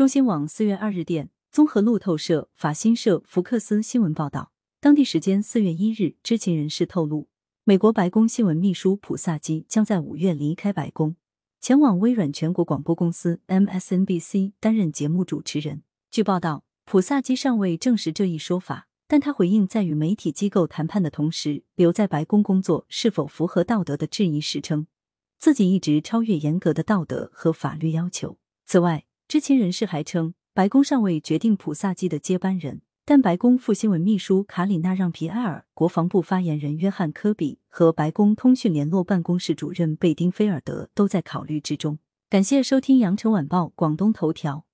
中新网四月二日电，综合路透社、法新社、福克斯新闻报道，当地时间四月一日，知情人士透露，美国白宫新闻秘书普萨基将在五月离开白宫，前往微软全国广播公司 MSNBC 担任节目主持人。据报道，普萨基尚未证实这一说法。但他回应在与媒体机构谈判的同时，留在白宫工作是否符合道德的质疑时称，自己一直超越严格的道德和法律要求。此外，知情人士还称，白宫尚未决定普萨基的接班人，但白宫副新闻秘书卡里娜让皮埃尔、国防部发言人约翰科比和白宫通讯联络办公室主任贝丁菲尔德都在考虑之中。感谢收听羊城晚报广东头条。